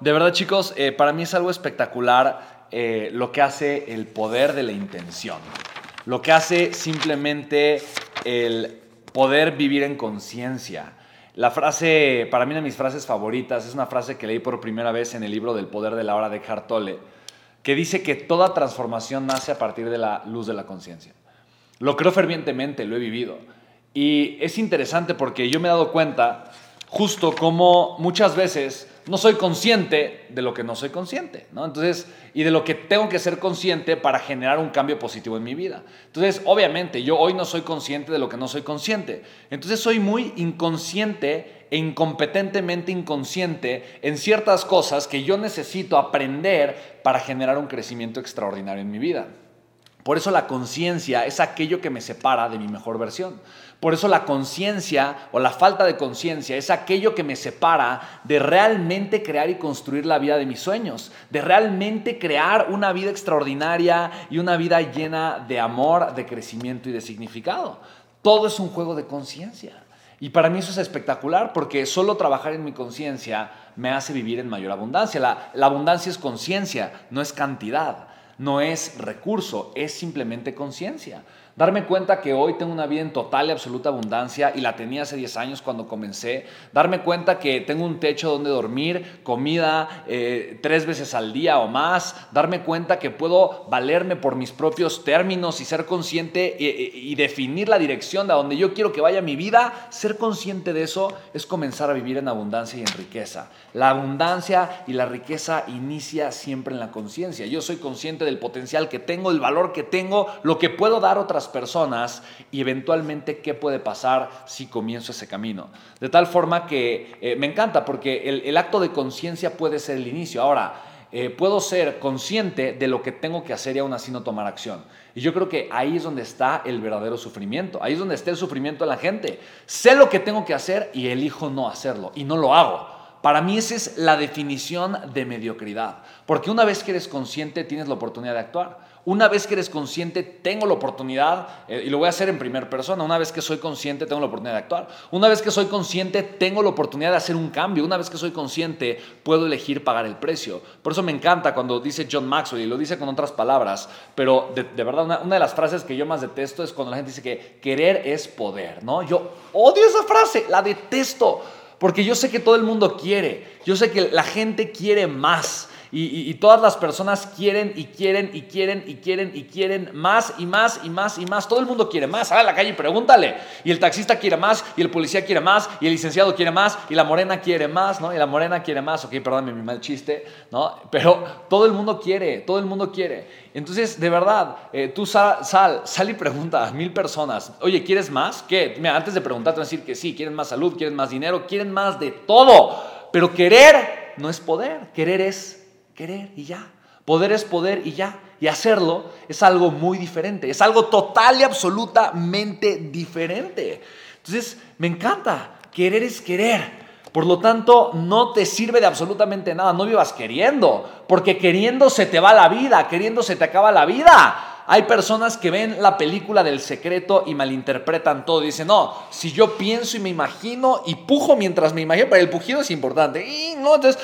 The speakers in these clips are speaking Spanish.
de verdad chicos, eh, para mí es algo espectacular eh, lo que hace el poder de la intención. Lo que hace simplemente el poder vivir en conciencia. La frase, para mí una de mis frases favoritas, es una frase que leí por primera vez en el libro del poder de la hora de Eckhart Tolle, que dice que toda transformación nace a partir de la luz de la conciencia. Lo creo fervientemente, lo he vivido. Y es interesante porque yo me he dado cuenta justo como muchas veces no soy consciente de lo que no soy consciente, ¿no? Entonces, y de lo que tengo que ser consciente para generar un cambio positivo en mi vida. Entonces, obviamente, yo hoy no soy consciente de lo que no soy consciente. Entonces, soy muy inconsciente e incompetentemente inconsciente en ciertas cosas que yo necesito aprender para generar un crecimiento extraordinario en mi vida. Por eso la conciencia es aquello que me separa de mi mejor versión. Por eso la conciencia o la falta de conciencia es aquello que me separa de realmente crear y construir la vida de mis sueños, de realmente crear una vida extraordinaria y una vida llena de amor, de crecimiento y de significado. Todo es un juego de conciencia. Y para mí eso es espectacular porque solo trabajar en mi conciencia me hace vivir en mayor abundancia. La, la abundancia es conciencia, no es cantidad, no es recurso, es simplemente conciencia. Darme cuenta que hoy tengo una vida en total y absoluta abundancia y la tenía hace 10 años cuando comencé. Darme cuenta que tengo un techo donde dormir, comida eh, tres veces al día o más. Darme cuenta que puedo valerme por mis propios términos y ser consciente y, y definir la dirección de donde yo quiero que vaya mi vida. Ser consciente de eso es comenzar a vivir en abundancia y en riqueza. La abundancia y la riqueza inicia siempre en la conciencia. Yo soy consciente del potencial que tengo, el valor que tengo, lo que puedo dar a otras personas y eventualmente qué puede pasar si comienzo ese camino. De tal forma que eh, me encanta porque el, acto de conciencia puede ser el inicio. Ahora, eh, puedo ser consciente de lo que tengo que hacer y aún así no tomar acción. Y yo creo que ahí es donde está el verdadero sufrimiento. Ahí es donde está el sufrimiento de la gente. Sé lo que tengo que hacer y elijo no hacerlo y no lo hago. Para mí esa es la definición de mediocridad. Porque una vez que eres consciente tienes la oportunidad de actuar. Una vez que eres consciente, tengo la oportunidad, eh, y lo voy a hacer en primera persona, una vez que soy consciente, tengo la oportunidad de actuar. Una vez que soy consciente, tengo la oportunidad de hacer un cambio. Una vez que soy consciente, puedo elegir pagar el precio. Por eso me encanta cuando dice John Maxwell, y lo dice con otras palabras, pero de, verdad, una, una, de las frases que yo más detesto es cuando la gente dice que querer es poder, ¿no? Yo odio esa frase, la detesto, porque yo sé que todo el mundo quiere, yo sé que la gente quiere más. Y, todas las personas quieren y quieren y quieren y quieren y quieren más y más y más y más. Todo el mundo quiere más. Sale a la calle y pregúntale. Y el taxista quiere más, y el policía quiere más, y el licenciado quiere más, y la morena quiere más, ¿no? Y la morena quiere más. Ok, perdóname mi mal chiste, ¿no? Pero todo el mundo quiere, todo el mundo quiere. Entonces, de verdad, eh, tú sal, sal, sal y pregunta a mil personas, oye, ¿quieres más? ¿Qué? Mira, antes de preguntarte, decir que sí, quieren más salud, quieren más dinero, quieren más de todo. Pero querer no es poder, querer es querer y ya. Poder es poder y ya. Y hacerlo es algo muy diferente. Es algo total y absolutamente diferente. Entonces, me encanta. Querer es querer. Por lo tanto, no te sirve de absolutamente nada. No vivas queriendo. Porque queriendo se te va la vida. Queriendo se te acaba la vida. Hay personas que ven la película del secreto y malinterpretan todo. Dicen, no, si yo pienso y me imagino y pujo mientras me imagino, pero el pujido es importante. No, entonces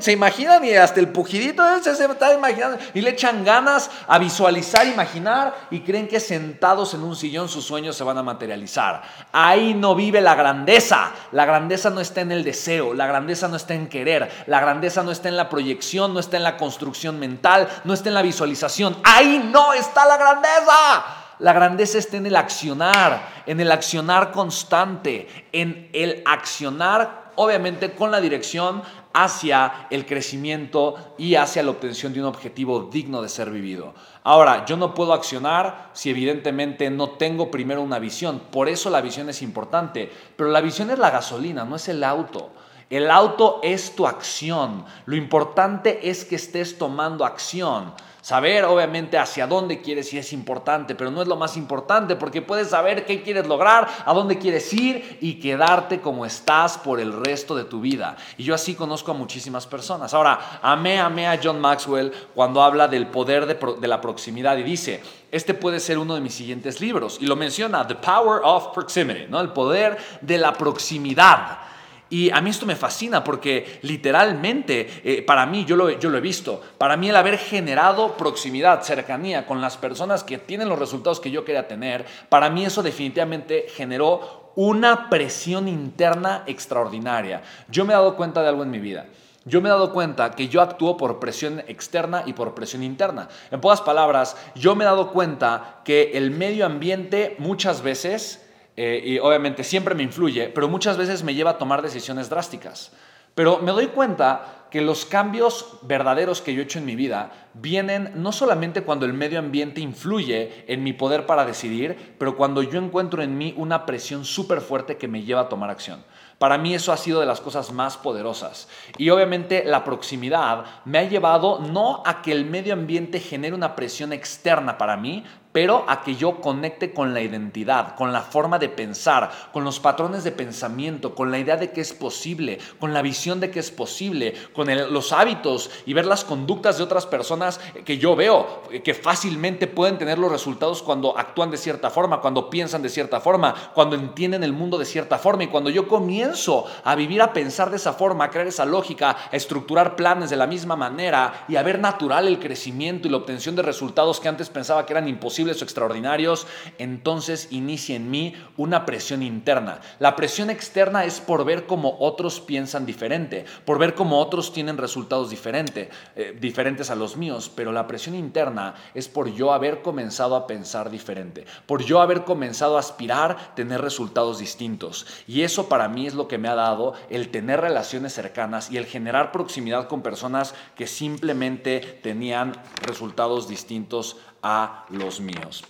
se imaginan y hasta el pujidito se, está imaginando y le echan ganas a visualizar, imaginar y creen que sentados en un sillón sus sueños se van a materializar. Ahí no vive la grandeza. La grandeza no está en el deseo, la grandeza no está en querer, la grandeza no está en la proyección, no está en la construcción mental, no está en la visualización. Ahí no está la grandeza. La grandeza está en el accionar, en el accionar constante, en el accionar, obviamente, con la dirección hacia el crecimiento y hacia la obtención de un objetivo digno de ser vivido. Ahora, yo no puedo accionar si evidentemente no tengo primero una visión. Por eso la visión es importante. Pero la visión es la gasolina, no es el auto. El auto es tu acción. Lo importante es que estés tomando acción. Saber obviamente hacia dónde quieres ir es importante, pero no es lo más importante porque puedes saber qué quieres lograr, a dónde quieres ir y quedarte como estás por el resto de tu vida. Y yo así conozco a muchísimas personas. Ahora, amé, amé a John Maxwell cuando habla del poder de, de la proximidad y dice, este puede ser uno de mis siguientes libros y lo menciona, The Power of Proximity, ¿no? el poder de la proximidad. Y a mí esto me fascina porque literalmente, eh, para mí, yo lo, yo lo he visto, para mí el haber generado proximidad, cercanía con las personas que tienen los resultados que yo quería tener, para mí eso definitivamente generó una presión interna extraordinaria. Yo me he dado cuenta de algo en mi vida. Yo me he dado cuenta que yo actúo por presión externa y por presión interna. En pocas palabras, yo me he dado cuenta que el medio ambiente muchas veces eh, y obviamente siempre me influye, pero muchas veces me lleva a tomar decisiones drásticas. Pero me doy cuenta que los cambios verdaderos que yo he hecho en mi vida vienen no solamente cuando el medio ambiente influye en mi poder para decidir, pero cuando yo encuentro en mí una presión súper fuerte que me lleva a tomar acción. Para mí eso ha sido de las cosas más poderosas. Y obviamente la proximidad me ha llevado no a que el medio ambiente genere una presión externa para mí, pero a que yo conecte con la identidad, con la forma de pensar, con los patrones de pensamiento, con la idea de que es posible, con la visión de que es posible, con los hábitos y ver las conductas de otras personas que yo veo, que fácilmente pueden tener los resultados cuando actúan de cierta forma, cuando piensan de cierta forma, cuando entienden el mundo de cierta forma. Y cuando yo comienzo a vivir, a pensar de esa forma, a crear esa lógica, a estructurar planes de la misma manera y a ver natural el crecimiento y la obtención de resultados que antes pensaba que eran imposibles, o extraordinarios, entonces inicia en mí una presión interna. La presión externa es por ver cómo otros piensan diferente, por ver cómo otros tienen resultados diferentes, eh, diferentes a los míos, pero la presión interna es por yo haber comenzado a pensar diferente, por yo haber comenzado a aspirar tener resultados distintos. Y eso para mí es lo que me ha dado el tener relaciones cercanas y el generar proximidad con personas que simplemente tenían resultados distintos a los míos.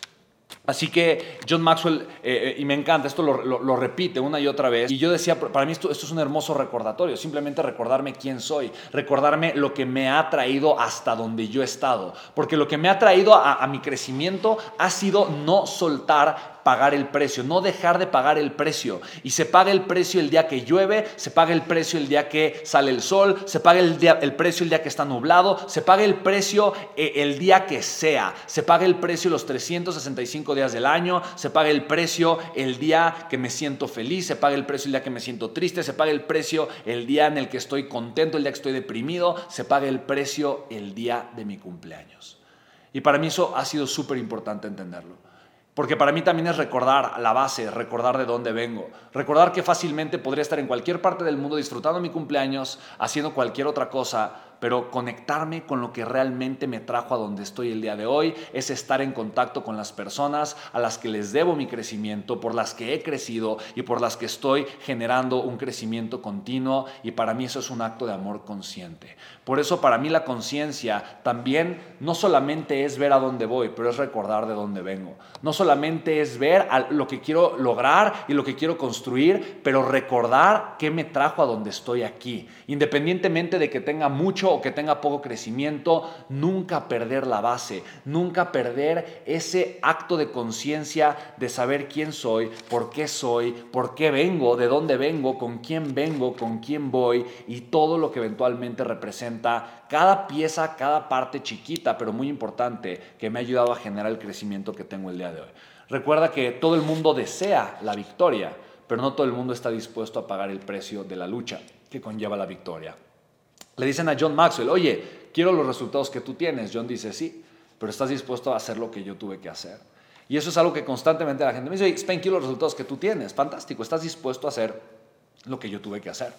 Así que John Maxwell, eh, eh, y me encanta, esto lo, repite una y otra vez, y yo decía, para mí esto, esto, es un hermoso recordatorio, simplemente recordarme quién soy, recordarme lo que me ha traído hasta donde yo he estado, porque lo que me ha traído a mi crecimiento ha sido no soltar pagar el precio, no dejar de pagar el precio. Y se paga el precio el día que llueve, se paga el precio el día que sale el sol, se paga el, día, el precio el día que está nublado, se paga el precio eh, el día que sea, se paga el precio los 365 días del año, se paga el precio el día que me siento feliz, se paga el precio el día que me siento triste, se paga el precio el día en el que estoy contento, el día que estoy deprimido, se paga el precio el día de mi cumpleaños. Y para mí eso ha sido súper importante entenderlo. Porque para mí también es recordar la base, recordar de dónde vengo, recordar que fácilmente podría estar en cualquier parte del mundo disfrutando mi cumpleaños, haciendo cualquier otra cosa, pero conectarme con lo que realmente me trajo a donde estoy el día de hoy es estar en contacto con las personas a las que les debo mi crecimiento, por las que he crecido y por las que estoy generando un crecimiento continuo y para mí eso es un acto de amor consciente. Por eso para mí la conciencia también no solamente es ver a dónde voy, pero es recordar de dónde vengo. No solamente es ver lo que quiero lograr y lo que quiero construir, pero recordar qué me trajo a donde estoy aquí. Independientemente de que tenga mucho o que tenga poco crecimiento, nunca perder la base, nunca perder ese acto de conciencia de saber quién soy, por qué soy, por qué vengo, de dónde vengo, con quién vengo, con quién voy y todo lo que eventualmente representa cada pieza, cada parte chiquita, pero muy importante, que me ha ayudado a generar el crecimiento que tengo el día de hoy. Recuerda que todo el mundo desea la victoria, pero no todo el mundo está dispuesto a pagar el precio de la lucha que conlleva la victoria. Le dicen a John Maxwell, oye, quiero los resultados que tú tienes. John dice, sí, pero estás dispuesto a hacer lo que yo tuve que hacer. Y eso es algo que constantemente la gente me dice, oye, Spain, quiero los resultados que tú tienes. Fantástico, estás dispuesto a hacer lo que yo tuve que hacer.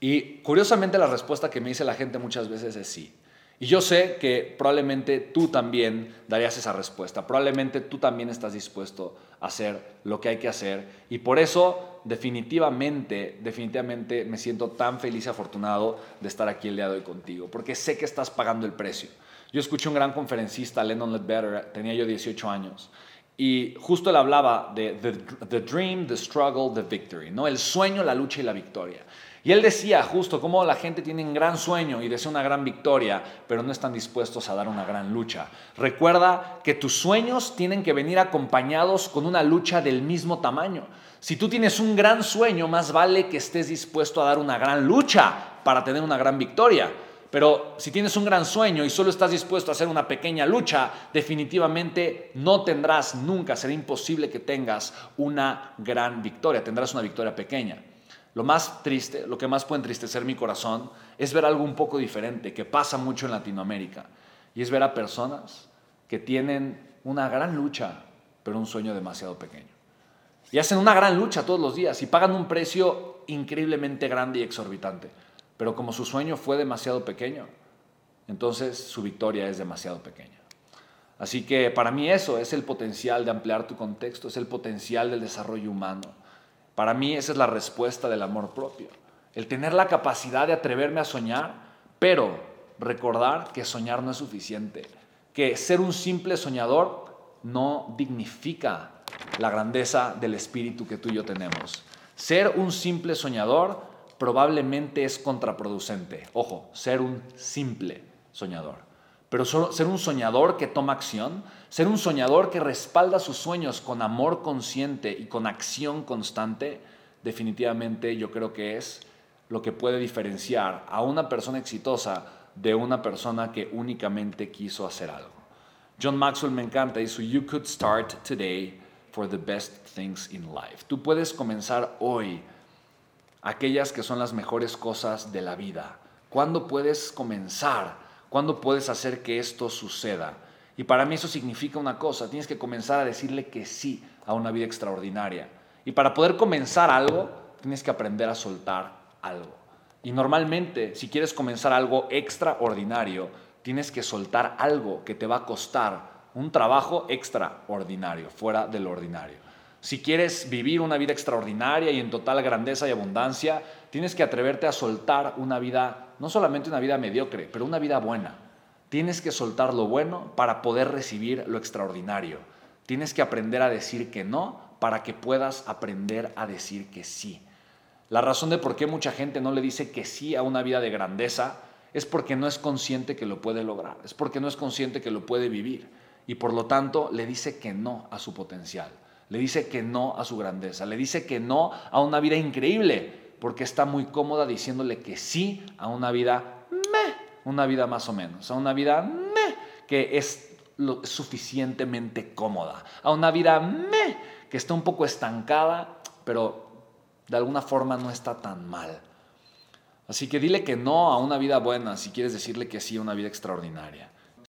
Y curiosamente la respuesta que me dice la gente muchas veces es sí. Y yo sé que probablemente tú también darías esa respuesta, probablemente tú también estás dispuesto a hacer lo que hay que hacer. Y por eso definitivamente, definitivamente me siento tan feliz y afortunado de estar aquí el día de hoy contigo, porque sé que estás pagando el precio. Yo escuché un gran conferencista, Lennon Ledbetter, tenía yo 18 años, y justo él hablaba de the, the dream, the struggle, the victory, ¿no? el sueño, la lucha y la victoria. Y él decía justo cómo la gente tiene un gran sueño y desea una gran victoria, pero no están dispuestos a dar una gran lucha. Recuerda que tus sueños tienen que venir acompañados con una lucha del mismo tamaño. Si tú tienes un gran sueño, más vale que estés dispuesto a dar una gran lucha para tener una gran victoria. Pero si tienes un gran sueño y solo estás dispuesto a hacer una pequeña lucha, definitivamente no tendrás nunca, será imposible que tengas una gran victoria, tendrás una victoria pequeña. Lo más triste, lo que más puede entristecer mi corazón es ver algo un poco diferente que pasa mucho en Latinoamérica. Y es ver a personas que tienen una gran lucha, pero un sueño demasiado pequeño. Y hacen una gran lucha todos los días y pagan un precio increíblemente grande y exorbitante. Pero como su sueño fue demasiado pequeño, entonces su victoria es demasiado pequeña. Así que para mí eso es el potencial de ampliar tu contexto, es el potencial del desarrollo humano. Para mí esa es la respuesta del amor propio. El tener la capacidad de atreverme a soñar, pero recordar que soñar no es suficiente, que ser un simple soñador no dignifica la grandeza del espíritu que tú y yo tenemos. Ser un simple soñador probablemente es contraproducente. Ojo, ser un simple soñador. Pero ser un soñador que toma acción, ser un soñador que respalda sus sueños con amor consciente y con acción constante, definitivamente yo creo que es lo que puede diferenciar a una persona exitosa de una persona que únicamente quiso hacer algo. John Maxwell me encanta, dice, You could start today for the best things in life. Tú puedes comenzar hoy aquellas que son las mejores cosas de la vida. ¿Cuándo puedes comenzar? ¿Cuándo puedes hacer que esto suceda? Y para mí eso significa una cosa, tienes que comenzar a decirle que sí a una vida extraordinaria. Y para poder comenzar algo, tienes que aprender a soltar algo. Y normalmente, si quieres comenzar algo extraordinario, tienes que soltar algo que te va a costar un trabajo extraordinario, fuera del ordinario. Si quieres vivir una vida extraordinaria y en total grandeza y abundancia, tienes que atreverte a soltar una vida, no solamente una vida mediocre, pero una vida buena. Tienes que soltar lo bueno para poder recibir lo extraordinario. Tienes que aprender a decir que no para que puedas aprender a decir que sí. La razón de por qué mucha gente no le dice que sí a una vida de grandeza es porque no es consciente que lo puede lograr, es porque no es consciente que lo puede vivir y por lo tanto le dice que no a su potencial, le dice que no a su grandeza, le dice que no a una vida increíble porque está muy cómoda diciéndole que sí a una vida meh, una vida más o menos, a una vida meh, que es suficientemente cómoda, a una vida meh, que está un poco estancada, pero de alguna forma no está tan mal. Así que dile que no a una vida buena si quieres decirle que sí a una vida extraordinaria.